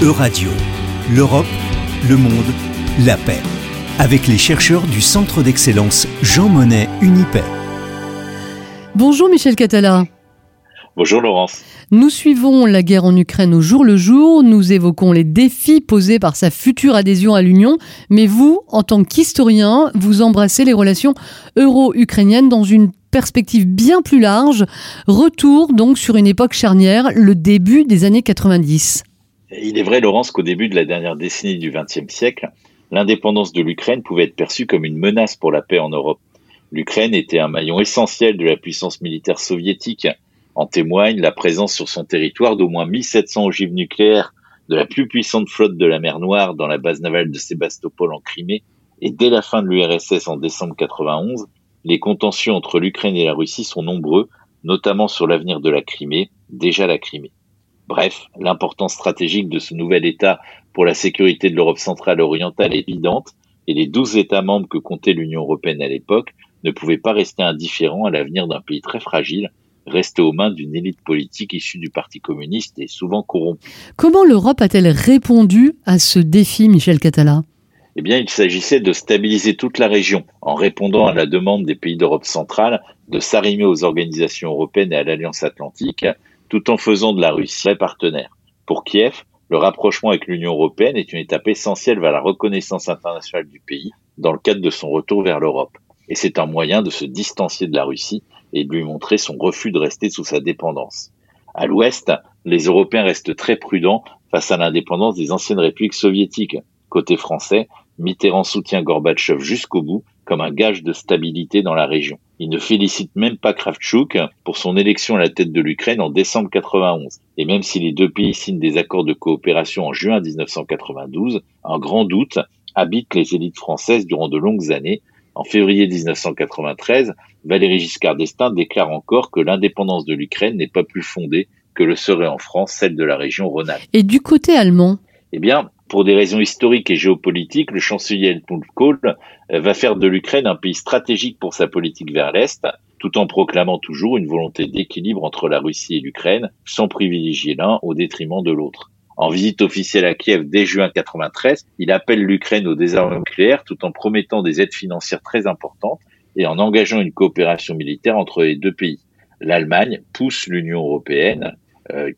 Euradio, l'Europe, le monde, la paix. Avec les chercheurs du Centre d'excellence Jean Monnet Unipay. Bonjour Michel Catala. Bonjour Laurence. Nous suivons la guerre en Ukraine au jour le jour, nous évoquons les défis posés par sa future adhésion à l'Union, mais vous, en tant qu'historien, vous embrassez les relations euro-ukrainiennes dans une perspective bien plus large, retour donc sur une époque charnière, le début des années 90. Il est vrai, Laurence, qu'au début de la dernière décennie du XXe siècle, l'indépendance de l'Ukraine pouvait être perçue comme une menace pour la paix en Europe. L'Ukraine était un maillon essentiel de la puissance militaire soviétique. En témoigne la présence sur son territoire d'au moins 1700 ogives nucléaires de la plus puissante flotte de la mer Noire dans la base navale de Sébastopol en Crimée. Et dès la fin de l'URSS en décembre 91, les contentieux entre l'Ukraine et la Russie sont nombreux, notamment sur l'avenir de la Crimée, déjà la Crimée. Bref, l'importance stratégique de ce nouvel État pour la sécurité de l'Europe centrale et orientale est évidente, et les douze États membres que comptait l'Union européenne à l'époque ne pouvaient pas rester indifférents à l'avenir d'un pays très fragile, resté aux mains d'une élite politique issue du Parti communiste et souvent corrompue. Comment l'Europe a-t-elle répondu à ce défi, Michel Catala? Eh bien, il s'agissait de stabiliser toute la région en répondant à la demande des pays d'Europe centrale de s'arrimer aux organisations européennes et à l'Alliance atlantique, tout en faisant de la Russie un partenaire. Pour Kiev, le rapprochement avec l'Union européenne est une étape essentielle vers la reconnaissance internationale du pays dans le cadre de son retour vers l'Europe. Et c'est un moyen de se distancier de la Russie et de lui montrer son refus de rester sous sa dépendance. À l'ouest, les Européens restent très prudents face à l'indépendance des anciennes républiques soviétiques. Côté français, Mitterrand soutient Gorbatchev jusqu'au bout comme un gage de stabilité dans la région. Il ne félicite même pas Kravchuk pour son élection à la tête de l'Ukraine en décembre 91. Et même si les deux pays signent des accords de coopération en juin 1992, un grand doute habite les élites françaises durant de longues années. En février 1993, Valéry Giscard d'Estaing déclare encore que l'indépendance de l'Ukraine n'est pas plus fondée que le serait en France celle de la région Rhône-Alpes. Et du côté allemand? Eh bien, pour des raisons historiques et géopolitiques, le chancelier Helmut Kohl euh, va faire de l'Ukraine un pays stratégique pour sa politique vers l'Est, tout en proclamant toujours une volonté d'équilibre entre la Russie et l'Ukraine, sans privilégier l'un au détriment de l'autre. En visite officielle à Kiev dès juin 93, il appelle l'Ukraine au désarmement nucléaire tout en promettant des aides financières très importantes et en engageant une coopération militaire entre les deux pays. L'Allemagne pousse l'Union européenne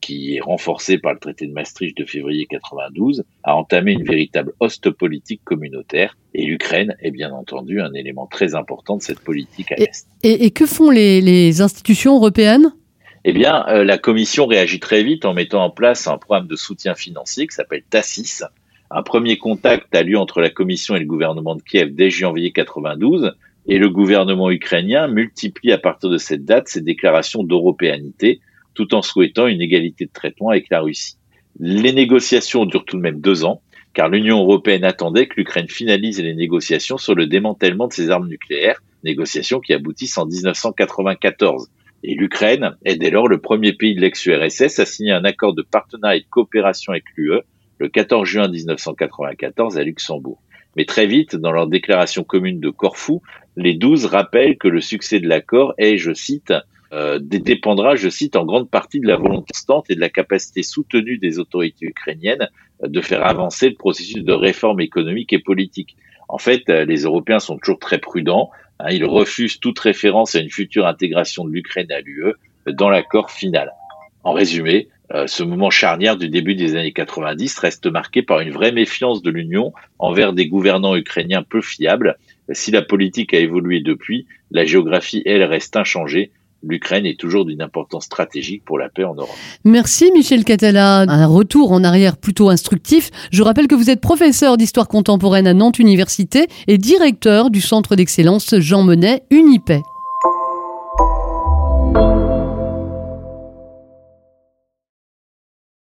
qui est renforcé par le traité de Maastricht de février 92, a entamé une véritable hoste politique communautaire. Et l'Ukraine est bien entendu un élément très important de cette politique à l'Est. Et, que font les, institutions européennes? Eh bien, euh, la Commission réagit très vite en mettant en place un programme de soutien financier qui s'appelle TASIS. Un premier contact a lieu entre la Commission et le gouvernement de Kiev dès janvier 92, et le gouvernement ukrainien multiplie à partir de cette date ses déclarations d'européanité tout en souhaitant une égalité de traitement avec la Russie. Les négociations durent tout de même deux ans, car l'Union européenne attendait que l'Ukraine finalise les négociations sur le démantèlement de ses armes nucléaires, négociations qui aboutissent en 1994. Et l'Ukraine est dès lors le premier pays de l'ex-URSS à signer un accord de partenariat et de coopération avec l'UE le 14 juin 1994 à Luxembourg. Mais très vite, dans leur déclaration commune de Corfou, les douze rappellent que le succès de l'accord est, je cite, euh, dépendra, je cite, en grande partie de la volonté constante et de la capacité soutenue des autorités ukrainiennes euh, de faire avancer le processus de réforme économique et politique. En fait, euh, les Européens sont toujours très prudents. Hein, ils refusent toute référence à une future intégration de l'Ukraine à l'UE dans l'accord final. En résumé, ce moment charnière du début des années 90 reste marqué par une vraie méfiance de l'Union envers des gouvernants ukrainiens peu fiables. Si la politique a évolué depuis, la géographie, elle, reste inchangée l'Ukraine est toujours d'une importance stratégique pour la paix en Europe. Merci Michel Catala. Un retour en arrière plutôt instructif. Je rappelle que vous êtes professeur d'histoire contemporaine à Nantes Université et directeur du centre d'excellence Jean Monnet Unipay.